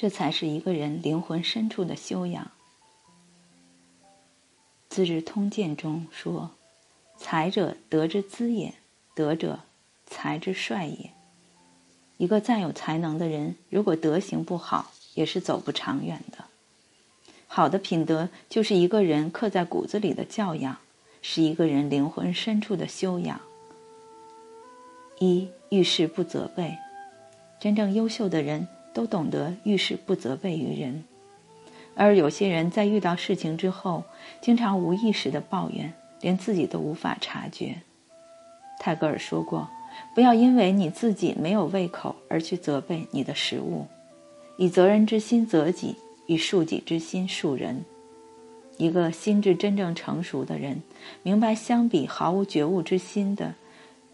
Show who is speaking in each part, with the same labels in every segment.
Speaker 1: 这才是一个人灵魂深处的修养。《资治通鉴》中说：“才者，德之资也；德者，才之帅也。”一个再有才能的人，如果德行不好，也是走不长远的。好的品德，就是一个人刻在骨子里的教养，是一个人灵魂深处的修养。一遇事不责备，真正优秀的人都懂得遇事不责备于人，而有些人在遇到事情之后，经常无意识的抱怨，连自己都无法察觉。泰戈尔说过：“不要因为你自己没有胃口而去责备你的食物，以责人之心责己。”以恕己之心恕人，一个心智真正成熟的人，明白相比毫无觉悟之心的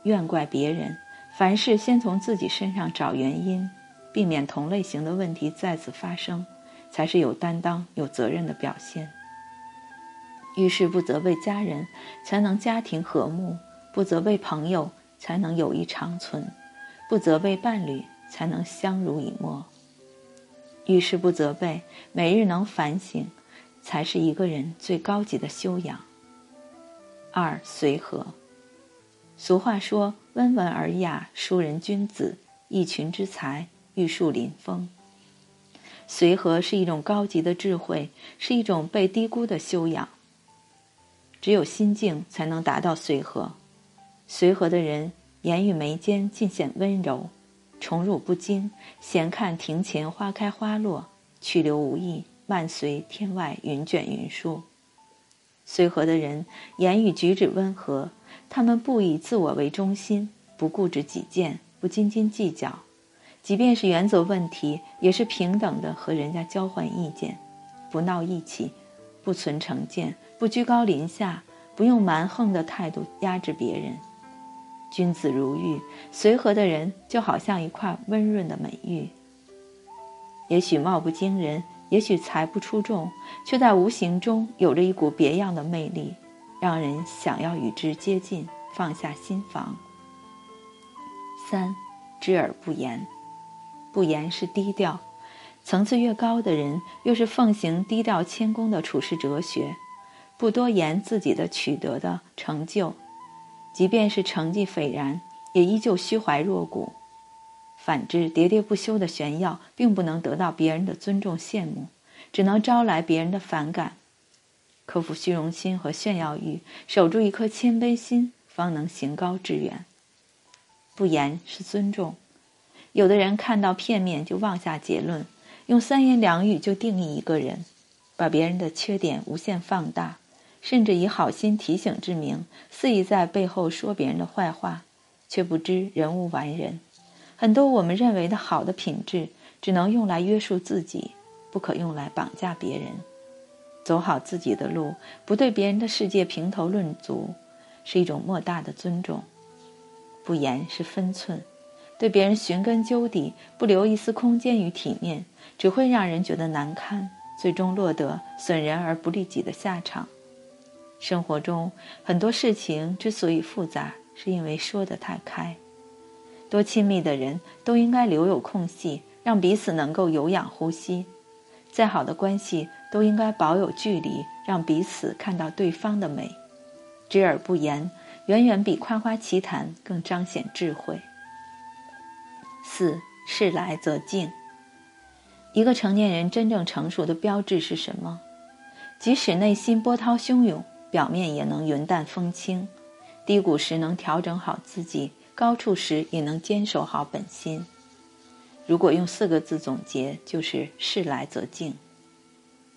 Speaker 1: 怨怪别人，凡事先从自己身上找原因，避免同类型的问题再次发生，才是有担当、有责任的表现。遇事不责备家人，才能家庭和睦；不责备朋友，才能友谊长存；不责备伴侣，才能相濡以沫。遇事不责备，每日能反省，才是一个人最高级的修养。二随和。俗话说：“温文尔雅，淑人君子，一群之才，玉树临风。”随和是一种高级的智慧，是一种被低估的修养。只有心境，才能达到随和。随和的人，言语眉间尽显温柔。宠辱不惊，闲看庭前花开花落，去留无意，漫随天外云卷云舒。随和的人，言语举止温和，他们不以自我为中心，不固执己见，不斤斤计较。即便是原则问题，也是平等的和人家交换意见，不闹义气，不存成见，不居高临下，不用蛮横的态度压制别人。君子如玉，随和的人就好像一块温润的美玉。也许貌不惊人，也许才不出众，却在无形中有着一股别样的魅力，让人想要与之接近，放下心防。三，知而不言，不言是低调。层次越高的人，越是奉行低调谦恭的处世哲学，不多言自己的取得的成就。即便是成绩斐然，也依旧虚怀若谷；反之，喋喋不休的炫耀，并不能得到别人的尊重羡慕，只能招来别人的反感。克服虚荣心和炫耀欲，守住一颗谦卑心，方能行高致远。不言是尊重。有的人看到片面就妄下结论，用三言两语就定义一个人，把别人的缺点无限放大。甚至以好心提醒之名，肆意在背后说别人的坏话，却不知人无完人。很多我们认为的好的品质，只能用来约束自己，不可用来绑架别人。走好自己的路，不对别人的世界评头论足，是一种莫大的尊重。不言是分寸，对别人寻根究底，不留一丝空间与体面，只会让人觉得难堪，最终落得损人而不利己的下场。生活中很多事情之所以复杂，是因为说得太开。多亲密的人都应该留有空隙，让彼此能够有氧呼吸。再好的关系都应该保有距离，让彼此看到对方的美。知而不言，远远比夸夸其谈更彰显智慧。四事来则静。一个成年人真正成熟的标志是什么？即使内心波涛汹涌。表面也能云淡风轻，低谷时能调整好自己，高处时也能坚守好本心。如果用四个字总结，就是“事来则静”。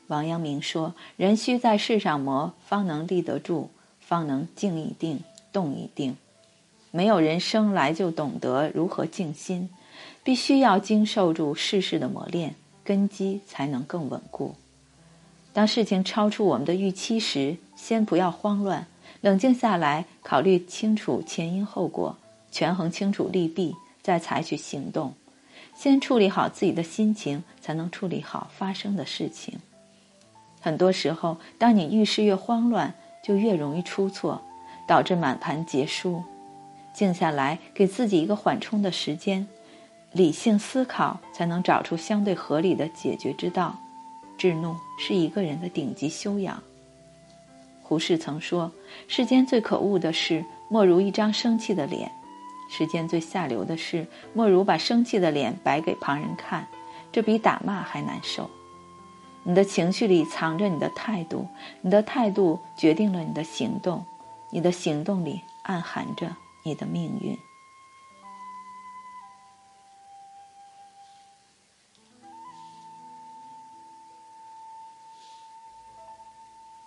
Speaker 1: 王阳明说：“人须在世上磨，方能立得住，方能静一定，动一定。没有人生来就懂得如何静心，必须要经受住世事的磨练，根基才能更稳固。”当事情超出我们的预期时，先不要慌乱，冷静下来，考虑清楚前因后果，权衡清楚利弊，再采取行动。先处理好自己的心情，才能处理好发生的事情。很多时候，当你遇事越慌乱，就越容易出错，导致满盘皆输。静下来，给自己一个缓冲的时间，理性思考，才能找出相对合理的解决之道。制怒是一个人的顶级修养。胡适曾说：“世间最可恶的事，莫如一张生气的脸；世间最下流的事，莫如把生气的脸摆给旁人看，这比打骂还难受。”你的情绪里藏着你的态度，你的态度决定了你的行动，你的行动里暗含着你的命运。